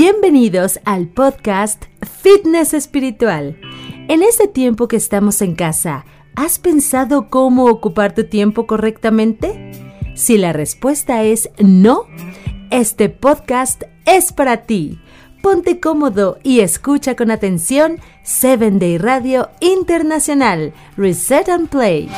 Bienvenidos al podcast Fitness Espiritual. En este tiempo que estamos en casa, ¿has pensado cómo ocupar tu tiempo correctamente? Si la respuesta es no, este podcast es para ti. Ponte cómodo y escucha con atención 7 Day Radio Internacional, Reset and Play.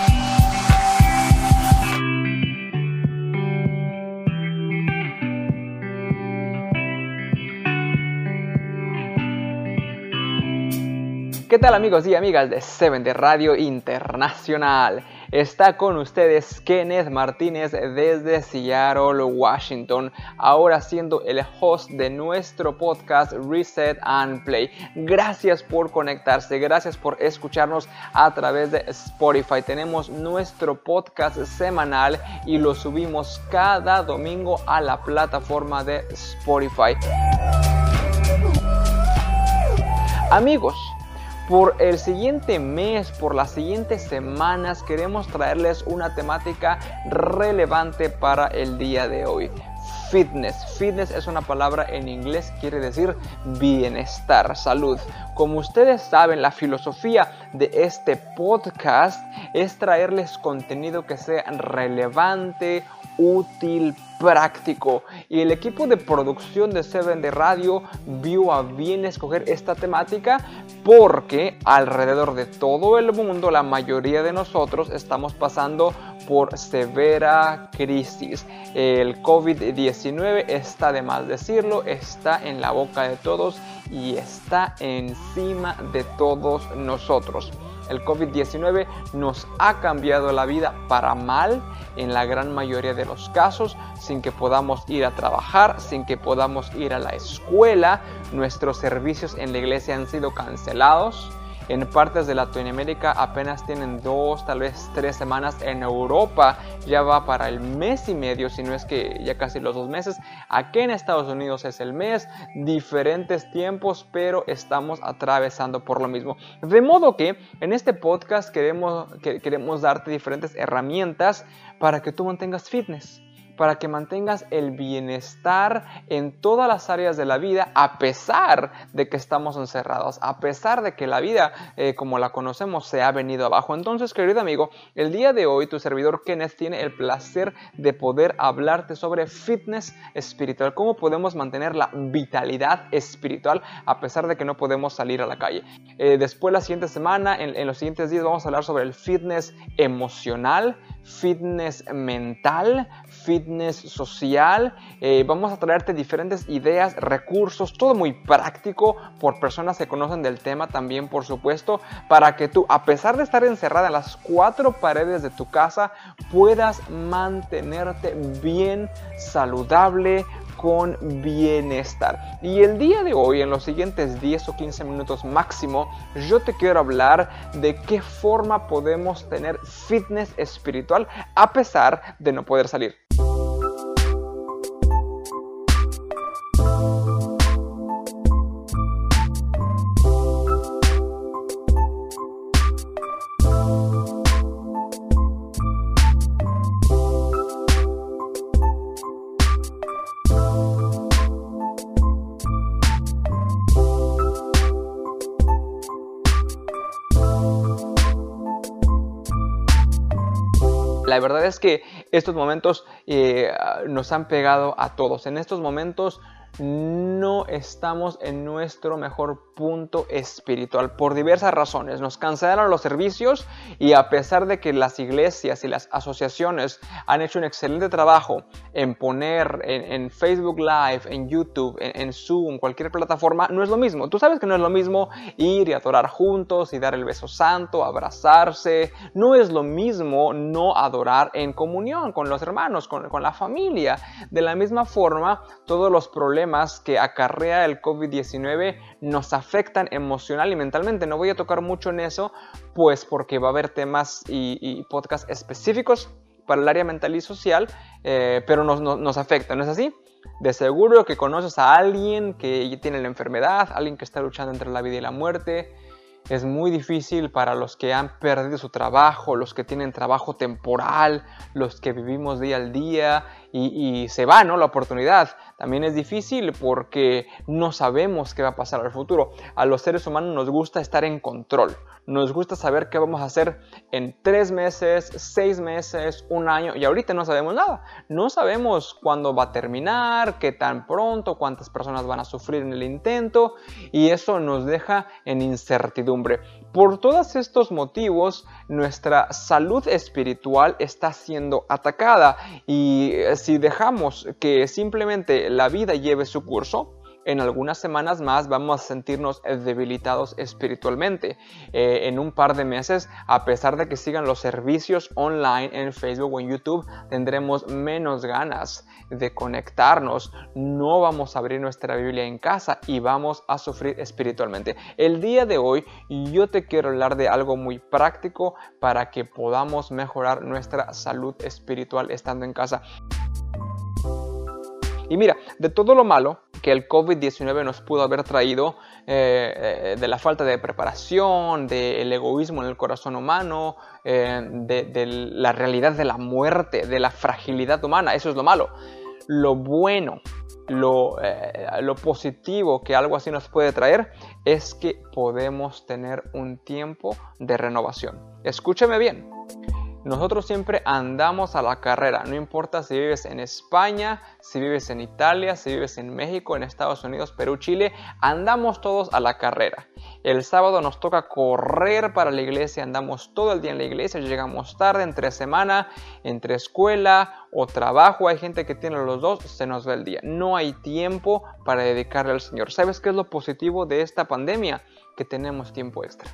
¿Qué tal amigos y amigas de Seven de Radio Internacional? Está con ustedes Kenneth Martínez desde Seattle, Washington, ahora siendo el host de nuestro podcast Reset and Play. Gracias por conectarse, gracias por escucharnos a través de Spotify. Tenemos nuestro podcast semanal y lo subimos cada domingo a la plataforma de Spotify. Amigos, por el siguiente mes, por las siguientes semanas, queremos traerles una temática relevante para el día de hoy. Fitness. Fitness es una palabra en inglés, quiere decir bienestar, salud. Como ustedes saben, la filosofía de este podcast es traerles contenido que sea relevante, útil, práctico. Y el equipo de producción de Seven de Radio vio a bien escoger esta temática porque alrededor de todo el mundo la mayoría de nosotros estamos pasando por severa crisis. El COVID-19 está de más decirlo, está en la boca de todos y está encima de todos nosotros. El COVID-19 nos ha cambiado la vida para mal en la gran mayoría de los casos, sin que podamos ir a trabajar, sin que podamos ir a la escuela. Nuestros servicios en la iglesia han sido cancelados. En partes de Latinoamérica apenas tienen dos, tal vez tres semanas. En Europa ya va para el mes y medio, si no es que ya casi los dos meses. Aquí en Estados Unidos es el mes, diferentes tiempos, pero estamos atravesando por lo mismo. De modo que en este podcast queremos, queremos darte diferentes herramientas para que tú mantengas fitness para que mantengas el bienestar en todas las áreas de la vida a pesar de que estamos encerrados, a pesar de que la vida eh, como la conocemos se ha venido abajo. Entonces, querido amigo, el día de hoy tu servidor Kenneth tiene el placer de poder hablarte sobre fitness espiritual, cómo podemos mantener la vitalidad espiritual a pesar de que no podemos salir a la calle. Eh, después, la siguiente semana, en, en los siguientes días, vamos a hablar sobre el fitness emocional, fitness mental, fitness social. Eh, vamos a traerte diferentes ideas, recursos, todo muy práctico por personas que conocen del tema también, por supuesto, para que tú, a pesar de estar encerrada en las cuatro paredes de tu casa, puedas mantenerte bien saludable, con bienestar. Y el día de hoy, en los siguientes 10 o 15 minutos máximo, yo te quiero hablar de qué forma podemos tener fitness espiritual a pesar de no poder salir. La verdad es que estos momentos eh, nos han pegado a todos. En estos momentos no estamos en nuestro mejor punto espiritual por diversas razones. Nos cancelaron los servicios y a pesar de que las iglesias y las asociaciones han hecho un excelente trabajo en poner en, Facebook Live, en YouTube, en, en, Zoom, cualquier plataforma, no es lo mismo. Tú sabes que no es lo mismo ir y adorar juntos y dar el beso santo, abrazarse. No es lo mismo no adorar en comunión con los hermanos, con, con la familia. De la misma forma, todos los problemas que acarrea el COVID-19 nos afectan emocional y mentalmente. No voy a tocar mucho en eso, pues porque va a haber temas y, podcasts específicos para el área mental y social, eh, pero nos, nos, nos afecta, ¿no es así? De seguro que conoces a alguien que tiene la enfermedad, alguien que está luchando entre la vida y la muerte, es muy difícil para los que han perdido su trabajo, los que tienen trabajo temporal, los que vivimos día al día y, se va, ¿no? La oportunidad. También es difícil porque no sabemos qué va a pasar al futuro. A los seres humanos nos gusta estar en control. Nos gusta saber qué vamos a hacer en tres meses, seis meses, un año y ahorita no sabemos nada. No sabemos cuándo va a terminar, qué tan pronto, cuántas personas van a sufrir en el intento y eso nos deja en incertidumbre. Por todos estos motivos, nuestra salud espiritual está siendo atacada y eh, si dejamos que simplemente la vida lleve su curso, en algunas semanas más vamos a sentirnos debilitados espiritualmente. Eh, en un par de meses, a pesar de que sigan los servicios online en Facebook o en YouTube, tendremos menos ganas de conectarnos. No vamos a abrir nuestra Biblia en casa y vamos a sufrir espiritualmente. El día de hoy yo te quiero hablar de algo muy práctico para que podamos mejorar nuestra salud espiritual estando en casa. Y mira, de todo lo malo que el COVID-19 nos pudo haber traído, eh, eh, de la falta de preparación, del egoísmo en el corazón humano, eh, de, la realidad de la muerte, de la fragilidad humana, eso es lo malo. Lo bueno, lo, lo positivo que algo así nos puede traer es que podemos tener un tiempo de renovación. Escúcheme bien. Nosotros siempre andamos a la carrera, no importa si vives en España, si vives en Italia, si vives en México, en Estados Unidos, Perú, Chile, andamos todos a la carrera. El sábado nos toca correr para la iglesia, andamos todo el día en la iglesia, llegamos tarde, entre semana, entre escuela o trabajo, hay gente que tiene los dos, se nos va el día. No hay tiempo para dedicarle al Señor. ¿Sabes qué es lo positivo de esta pandemia? Que tenemos tiempo extra.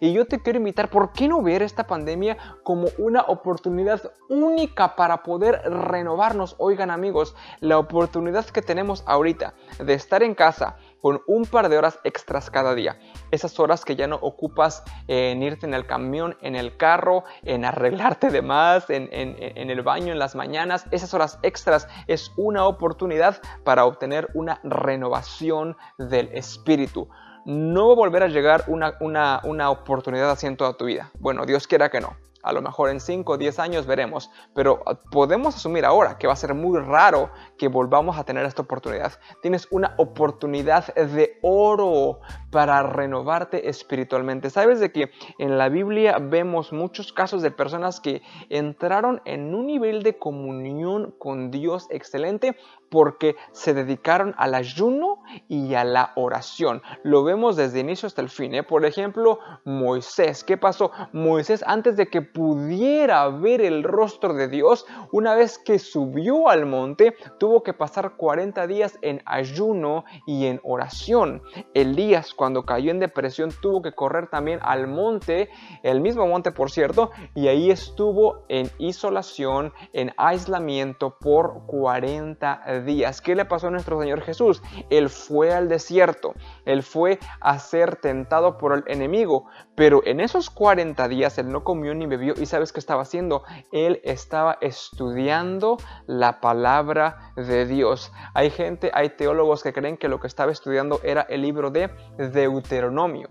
Y yo te quiero invitar, ¿por qué no ver esta pandemia como una oportunidad única para poder renovarnos? Oigan amigos, la oportunidad que tenemos ahorita de estar en casa con un par de horas extras cada día. Esas horas que ya no ocupas en irte en el camión, en el carro, en arreglarte de más, en, en el baño en las mañanas. Esas horas extras es una oportunidad para obtener una renovación del espíritu no va a volver a llegar una, una, una oportunidad así en toda tu vida. Bueno, Dios quiera que no. A lo mejor en 5 o 10 años veremos, pero podemos asumir ahora que va a ser muy raro que volvamos a tener esta oportunidad. Tienes una oportunidad de oro para renovarte espiritualmente. ¿Sabes de que en la Biblia vemos muchos casos de personas que entraron en un nivel de comunión con Dios excelente porque se dedicaron al ayuno y a la oración. Lo vemos desde inicio hasta el fin. ¿eh? Por ejemplo, Moisés. ¿Qué pasó? Moisés antes de que pudiera ver el rostro de Dios, una vez que subió al monte, tuvo que pasar 40 días en ayuno y en oración. Elías cuando cayó en depresión tuvo que correr también al monte, el mismo monte por cierto, y ahí estuvo en isolación, en aislamiento por 40 días días. ¿Qué le pasó a nuestro Señor Jesús? Él fue al desierto, él fue a ser tentado por el enemigo, pero en esos 40 días él no comió ni bebió y sabes qué estaba haciendo? Él estaba estudiando la palabra de Dios. Hay gente, hay teólogos que creen que lo que estaba estudiando era el libro de Deuteronomio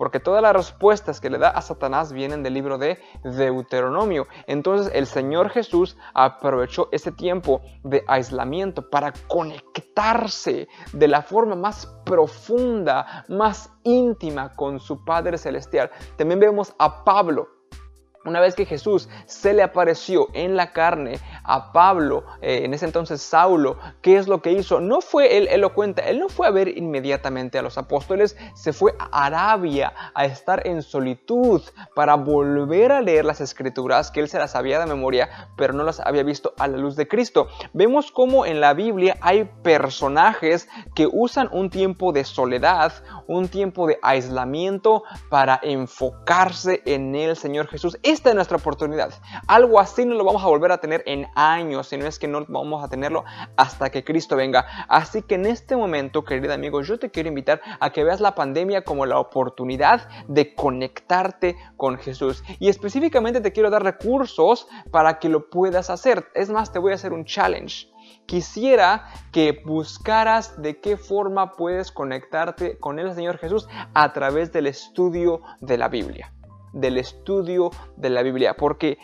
porque todas las respuestas que le da a Satanás vienen del libro de Deuteronomio. Entonces el Señor Jesús aprovechó ese tiempo de aislamiento para conectarse de la forma más profunda, más íntima con su Padre Celestial. También vemos a Pablo una vez que Jesús se le apareció en la carne a Pablo, eh, en ese entonces Saulo, ¿qué es lo que hizo? No fue él, él lo cuenta, él no fue a ver inmediatamente a los apóstoles, se fue a Arabia a estar en solitud para volver a leer las escrituras que él se las había de memoria, pero no las había visto a la luz de Cristo. Vemos cómo en la Biblia hay personajes que usan un tiempo de soledad, un tiempo de aislamiento para enfocarse en el Señor Jesús. Esta es nuestra oportunidad. Algo así no lo vamos a volver a tener en años, si no es que no vamos a tenerlo hasta que Cristo venga. Así que en este momento, querido amigo, yo te quiero invitar a que veas la pandemia como la oportunidad de conectarte con Jesús. Y específicamente te quiero dar recursos para que lo puedas hacer. Es más, te voy a hacer un challenge quisiera que buscaras de qué forma puedes conectarte con el Señor Jesús a través del estudio de la Biblia del estudio de la Biblia, porque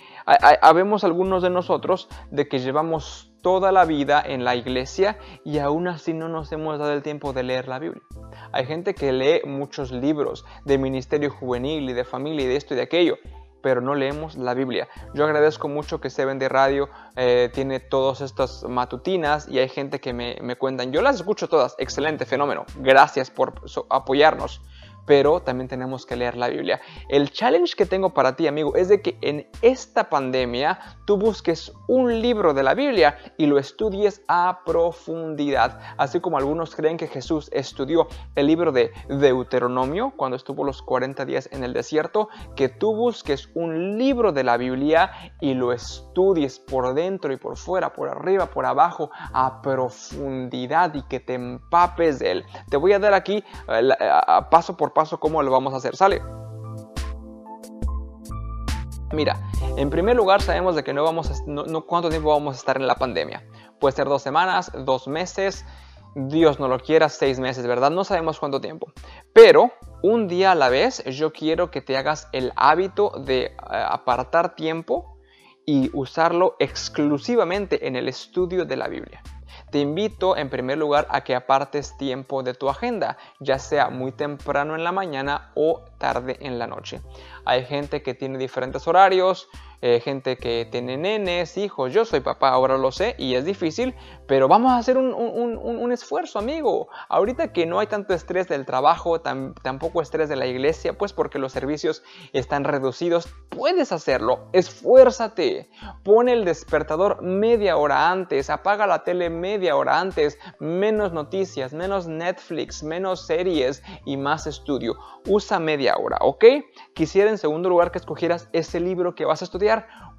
habemos algunos de nosotros de que llevamos toda la vida en la iglesia y aún así no nos hemos dado el tiempo de leer la Biblia. Hay gente que lee muchos libros de ministerio juvenil y de familia y de esto y de aquello, pero no leemos la Biblia. Yo agradezco mucho que Seven de Radio eh, tiene todas estas matutinas y hay gente que me, me, cuentan. Yo las escucho todas, excelente, fenómeno. Gracias por apoyarnos pero también tenemos que leer la Biblia. El challenge que tengo para ti, amigo, es de que en esta pandemia tú busques un libro de la Biblia y lo estudies a profundidad. Así como algunos creen que Jesús estudió el libro de Deuteronomio cuando estuvo los 40 días en el desierto, que tú busques un libro de la Biblia y lo estudies por dentro y por fuera, por arriba, por abajo, a profundidad y que te empapes de él. Te voy a dar aquí eh, paso por paso cómo lo vamos a hacer. ¿Sale? Mira, en primer lugar sabemos de que no vamos a, no, cuánto tiempo vamos a estar en la pandemia. Puede ser dos semanas, dos meses, Dios no lo quiera, seis meses, ¿verdad? No sabemos cuánto tiempo. Pero un día a la vez yo quiero que te hagas el hábito de eh, apartar tiempo y usarlo exclusivamente en el estudio de la Biblia. Te invito en primer lugar a que apartes tiempo de tu agenda, ya sea muy temprano en la mañana o tarde en la noche. Hay gente que tiene diferentes horarios, eh, gente que tiene nenes, hijos. Yo soy papá, ahora lo sé y es difícil, pero vamos a hacer un, esfuerzo, amigo. Ahorita que no hay tanto estrés del trabajo, tampoco estrés de la iglesia, pues porque los servicios están reducidos, puedes hacerlo. Esfuérzate. Pone el despertador media hora antes, apaga la tele media hora antes, menos noticias, menos Netflix, menos series y más estudio. Usa media hora, ¿ok? Quisiera en segundo lugar que escogieras ese libro que vas a estudiar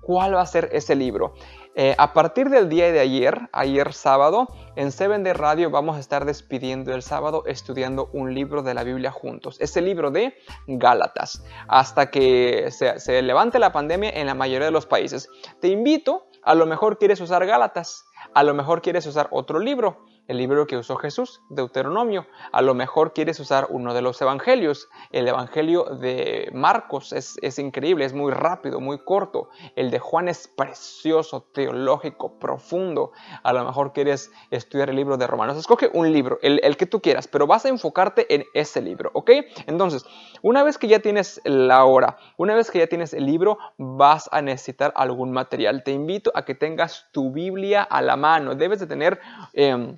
cuál va a ser ese libro. Eh, a partir del día de ayer, ayer sábado, en Seven de Radio vamos a estar despidiendo el sábado estudiando un libro de la Biblia juntos. Ese libro de Gálatas, hasta que se levante la pandemia en la mayoría de los países. Te invito, a lo mejor quieres usar Gálatas, a lo mejor quieres usar otro libro el libro que usó Jesús, Deuteronomio. A lo mejor quieres usar uno de los evangelios. El evangelio de Marcos es, increíble, es muy rápido, muy corto. El de Juan es precioso, teológico, profundo. A lo mejor quieres estudiar el libro de Romanos. Escoge un libro, el, el que tú quieras, pero vas a enfocarte en ese libro, ¿ok? Entonces, una vez que ya tienes la hora, una vez que ya tienes el libro, vas a necesitar algún material. Te invito a que tengas tu Biblia a la mano. Debes de tener... Em,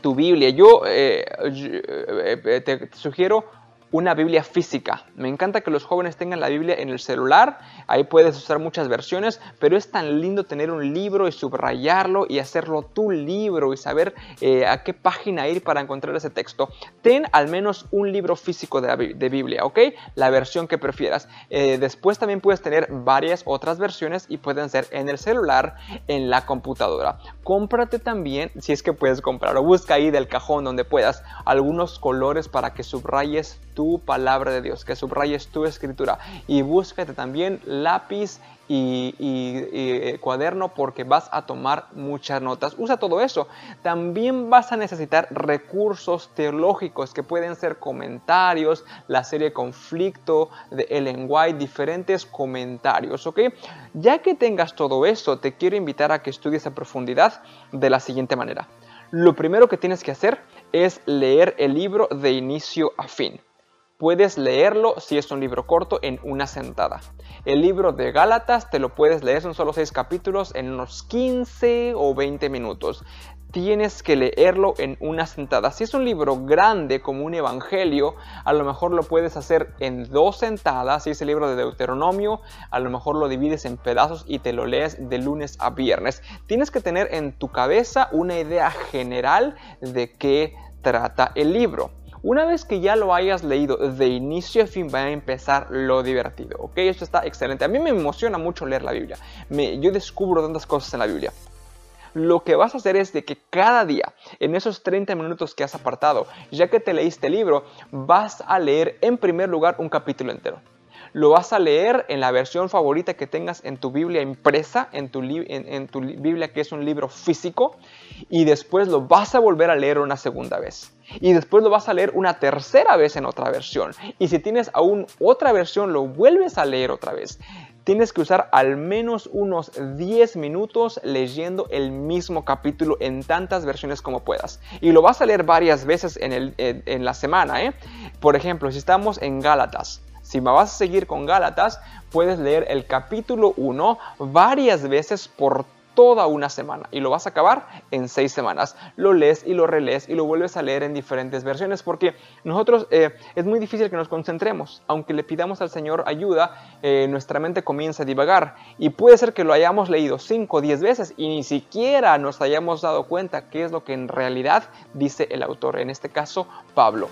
tu Biblia. Yo, eh, eh, te sugiero una Biblia física. Me encanta que los jóvenes tengan la Biblia en el celular, ahí puedes usar muchas versiones, pero es tan lindo tener un libro y subrayarlo y hacerlo tu libro y saber eh, a qué página ir para encontrar ese texto. Ten al menos un libro físico de, Biblia, ¿ok? La versión que prefieras. Eh, después también puedes tener varias otras versiones y pueden ser en el celular, en la computadora. Cómprate también, si es que puedes comprar, o busca ahí del cajón donde puedas, algunos colores para que subrayes tu palabra de Dios, que subrayes tu escritura y búscate también lápiz y, eh, cuaderno porque vas a tomar muchas notas. Usa todo eso. También vas a necesitar recursos teológicos que pueden ser comentarios, la serie Conflicto de Ellen White, diferentes comentarios, ¿ok? Ya que tengas todo eso, te quiero invitar a que estudies a profundidad de la siguiente manera. Lo primero que tienes que hacer es leer el libro de inicio a fin. Puedes leerlo si es un libro corto en una sentada. El libro de Gálatas te lo puedes leer, son solo 6 capítulos en unos 15 o 20 minutos. Tienes que leerlo en una sentada. Si es un libro grande como un evangelio, a lo mejor lo puedes hacer en dos sentadas. Si es el libro de Deuteronomio, a lo mejor lo divides en pedazos y te lo lees de lunes a viernes. Tienes que tener en tu cabeza una idea general de qué trata el libro. Una vez que ya lo hayas leído de inicio a fin va a empezar lo divertido, ¿ok? Esto está excelente. A mí me emociona mucho leer la Biblia. Me, yo descubro tantas cosas en la Biblia lo que vas a hacer es de que cada día, en esos 30 minutos que has apartado, ya que te leíste el libro, vas a leer en primer lugar un capítulo entero. Lo vas a leer en la versión favorita que tengas en tu Biblia impresa, en tu, en tu Biblia que es un libro físico, y después lo vas a volver a leer una segunda vez y después lo vas a leer una tercera vez en otra versión. Y si tienes aún otra versión, lo vuelves a leer otra vez. tienes que usar al menos unos 10 minutos leyendo el mismo capítulo en tantas versiones como puedas. Y lo vas a leer varias veces en, la semana. ¿eh? Por ejemplo, si estamos en Gálatas, si me vas a seguir con Gálatas, puedes leer el capítulo 1 varias veces por toda una semana y lo vas a acabar en seis semanas. Lo lees y lo relees y lo vuelves a leer en diferentes versiones porque nosotros eh, es muy difícil que nos concentremos. Aunque le pidamos al Señor ayuda, eh, nuestra mente comienza a divagar y puede ser que lo hayamos leído cinco o diez veces y ni siquiera nos hayamos dado cuenta qué es lo que en realidad dice el autor, en este caso Pablo.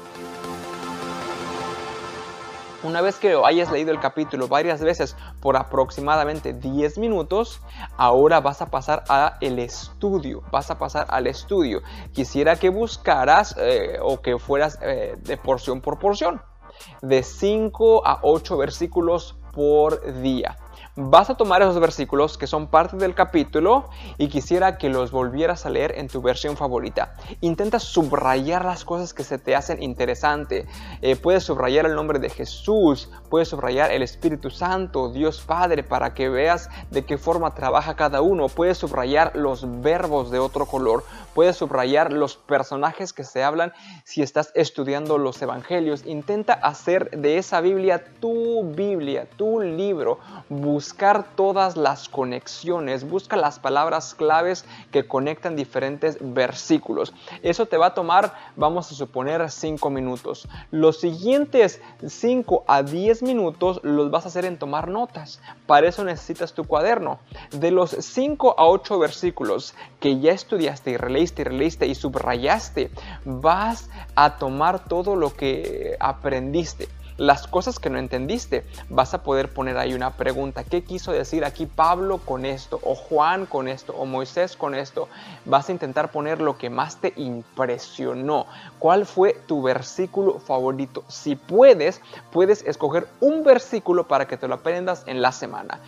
Una vez que hayas leído el capítulo varias veces por aproximadamente 10 minutos, ahora vas a pasar a el estudio, vas a pasar al estudio. Quisiera que buscaras eh, o que fueras eh, de porción por porción, de 5 a 8 versículos por día vas a tomar esos versículos que son parte del capítulo y quisiera que los volvieras a leer en tu versión favorita. Intenta subrayar las cosas que se te hacen interesante. Eh, puedes subrayar el nombre de Jesús, puedes subrayar el Espíritu Santo, Dios Padre, para que veas de qué forma trabaja cada uno. Puedes subrayar los verbos de otro color, puedes subrayar los personajes que se hablan si estás estudiando los evangelios. Intenta hacer de esa Biblia tu Biblia, tu libro buscar todas las conexiones, busca las palabras claves que conectan diferentes versículos. Eso te va a tomar, vamos a suponer, 5 minutos. Los siguientes 5 a 10 minutos los vas a hacer en tomar notas. Para eso necesitas tu cuaderno. De los 5 a 8 versículos que ya estudiaste y releíste y y subrayaste, vas a tomar todo lo que aprendiste las cosas que no entendiste. Vas a poder poner ahí una pregunta. ¿Qué quiso decir aquí Pablo con esto? O Juan con esto? O Moisés con esto? Vas a intentar poner lo que más te impresionó. ¿Cuál fue tu versículo favorito? Si puedes, puedes escoger un versículo para que te lo aprendas en la semana.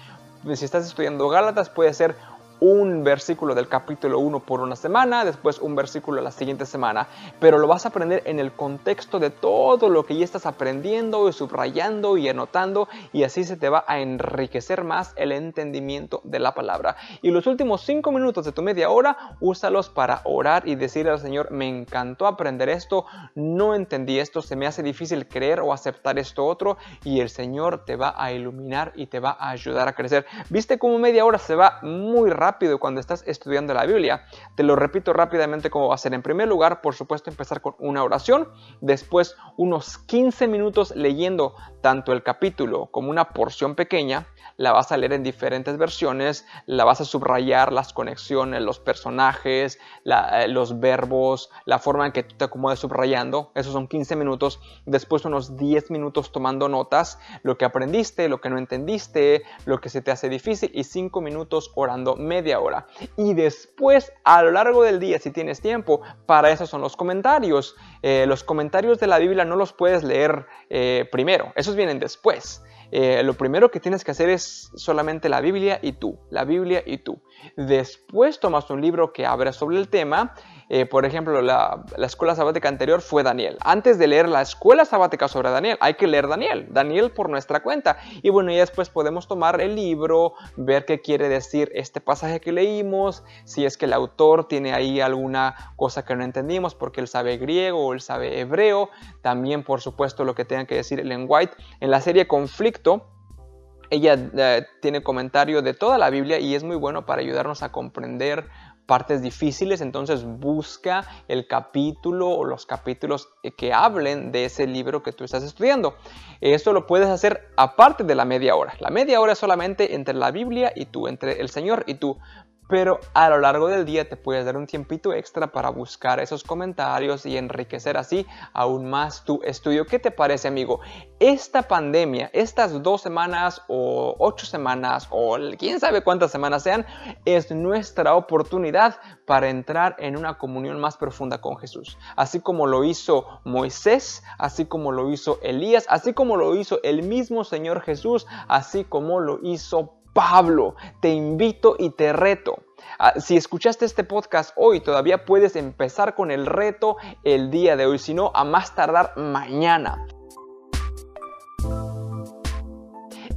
Si estás estudiando Gálatas, puede ser un versículo del capítulo 1 por una semana, después un versículo la siguiente semana, pero lo vas a aprender en el contexto de todo lo que ya estás aprendiendo y subrayando y anotando y así se te va a enriquecer más el entendimiento de la palabra. Y los últimos 5 minutos de tu media hora, úsalos para orar y decirle al Señor, me encantó aprender esto, no entendí esto, se me hace difícil creer o aceptar esto otro y el Señor te va a iluminar y te va a ayudar a crecer. ¿Viste cómo media hora se va muy rápido? Rápido cuando estás estudiando la Biblia. Te lo repito rápidamente cómo va a ser. En primer lugar, por supuesto, empezar con una oración, después unos 15 minutos leyendo tanto el capítulo como una porción pequeña, la vas a leer en diferentes versiones, la vas a subrayar las conexiones, los personajes, eh, los verbos, la forma en que tú te acomodes subrayando. Esos son 15 minutos. Después unos 10 minutos tomando notas, lo que aprendiste, lo que no entendiste, lo que se te hace difícil y 5 minutos orando media hora. Y después, a lo largo del día, si tienes tiempo, para eso son los comentarios. Eh, los comentarios de la Biblia no los puedes leer eh, primero, esos vienen después. Eh, lo primero que tienes que hacer es solamente la Biblia y tú, la Biblia y tú. Después tomas un libro que abra sobre el tema eh, por ejemplo, la, escuela sabática anterior fue Daniel. Antes de leer la escuela sabática sobre Daniel, hay que leer Daniel, Daniel por nuestra cuenta. Y bueno, y después podemos tomar el libro, ver qué quiere decir este pasaje que leímos, si es que el autor tiene ahí alguna cosa que no entendimos porque él sabe griego o él sabe hebreo. También, por supuesto, lo que tenga que decir Ellen White. En la serie Conflicto, ella eh, tiene comentario de toda la Biblia y es muy bueno para ayudarnos a comprender partes difíciles, entonces busca el capítulo o los capítulos que hablen de ese libro que tú estás estudiando. Esto lo puedes hacer aparte de la media hora. La media hora es solamente entre la Biblia y tú, entre el Señor y tú pero a lo largo del día te puedes dar un tiempito extra para buscar esos comentarios y enriquecer así aún más tu estudio. ¿Qué te parece, amigo? Esta pandemia, estas dos semanas o ocho semanas o quién sabe cuántas semanas sean, es nuestra oportunidad para entrar en una comunión más profunda con Jesús. Así como lo hizo Moisés, así como lo hizo Elías, así como lo hizo el mismo Señor Jesús, así como lo hizo Pablo, te invito y te reto. Ah, si escuchaste este podcast hoy, todavía puedes empezar con el reto el día de hoy, si no, a más tardar mañana.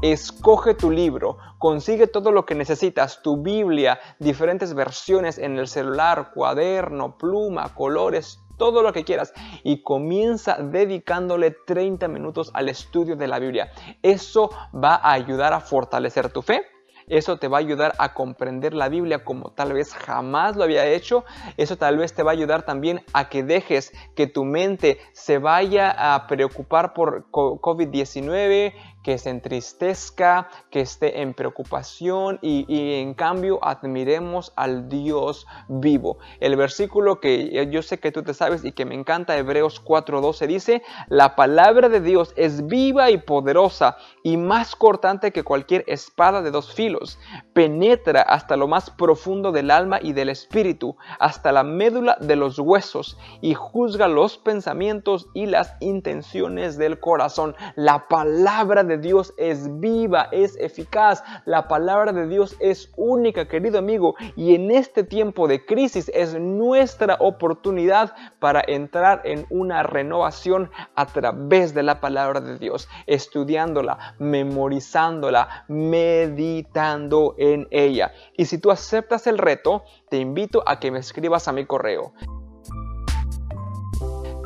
escoge tu libro, consigue todo lo que necesitas, tu Biblia, diferentes versiones en el celular, cuaderno, pluma, colores, todo lo que quieras y comienza dedicándole 30 minutos al estudio de la Biblia. Eso va a ayudar a fortalecer tu fe eso te va a ayudar a comprender la Biblia como tal vez jamás lo había hecho. Eso tal vez te va a ayudar también a que dejes que tu mente se vaya a preocupar por COVID-19, que se entristezca, que esté en preocupación y, en cambio admiremos al Dios vivo. El versículo que yo sé que tú te sabes y que me encanta, Hebreos 4:12 dice, la palabra de Dios es viva y poderosa y más cortante que cualquier espada de dos filos. Penetra hasta lo más profundo del alma y del espíritu, hasta la médula de los huesos y juzga los pensamientos y las intenciones del corazón. La palabra de Dios es viva, es eficaz. La palabra de Dios es única, querido amigo. Y en este tiempo de crisis es nuestra oportunidad para entrar en una renovación a través de la palabra de Dios, estudiándola, memorizándola, meditando en ella. Y si tú aceptas el reto, te invito a que me escribas a mi correo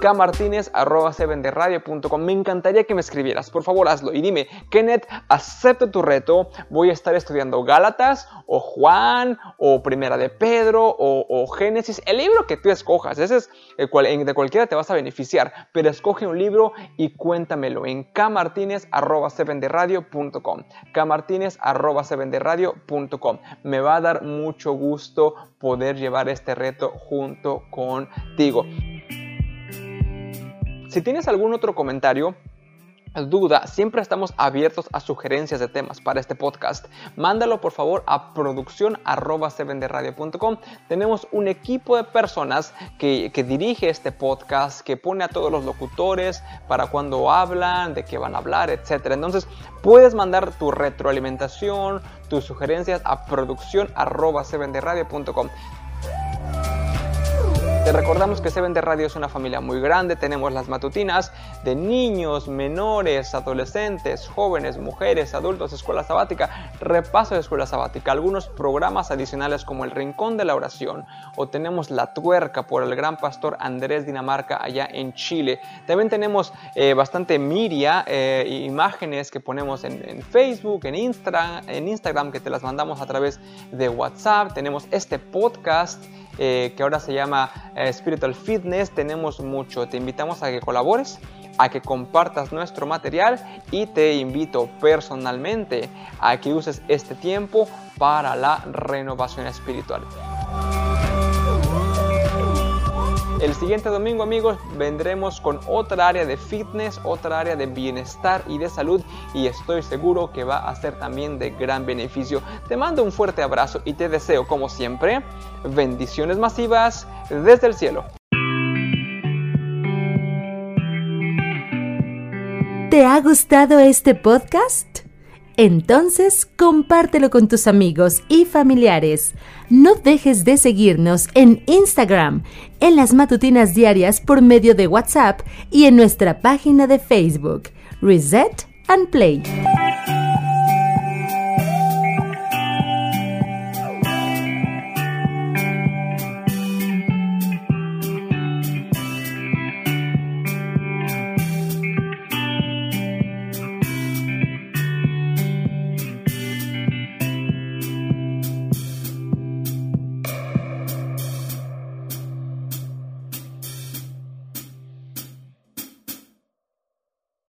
kmartinez.com. Me encantaría que me escribieras, por favor hazlo y dime, Kenneth, acepto tu reto, voy a estar estudiando Gálatas o Juan o Primera de Pedro o, Génesis, el libro que tú escojas, ese es el cual, de cualquiera te vas a beneficiar, pero escoge un libro y cuéntamelo en kmartinez.com. kmartinez.com. Me va a dar mucho gusto poder llevar este reto junto contigo. Si tienes algún otro comentario, duda, siempre estamos abiertos a sugerencias de temas para este podcast. Mándalo por favor a producción Tenemos un equipo de personas que, dirige este podcast, que pone a todos los locutores para cuando hablan, de qué van a hablar, etc. Entonces puedes mandar tu retroalimentación, tus sugerencias a producción recordamos que Seven de Radio es una familia muy grande, tenemos las matutinas de niños, menores, adolescentes, jóvenes, mujeres, adultos, escuela sabática, repaso de escuela sabática, algunos programas adicionales como el Rincón de la Oración o tenemos La Tuerca por el gran pastor Andrés Dinamarca allá en Chile. También tenemos eh, bastante miria, eh, imágenes que ponemos en, Facebook, en Instagram, en Instagram que te las mandamos a través de WhatsApp, tenemos este podcast eh, que ahora se llama Spiritual Fitness. Tenemos mucho. Te invitamos a que colabores, a que compartas nuestro material y te invito personalmente a que uses este tiempo para la renovación espiritual. El siguiente domingo, amigos, vendremos con otra área de fitness, otra área de bienestar y de salud y estoy seguro que va a ser también de gran beneficio. Te mando un fuerte abrazo y te deseo, como siempre, bendiciones masivas desde el cielo. ¿Te ha gustado este podcast? Entonces, compártelo con tus amigos y familiares. No dejes de seguirnos en Instagram, en las matutinas diarias por medio de WhatsApp y en nuestra página de Facebook, Reset and Play.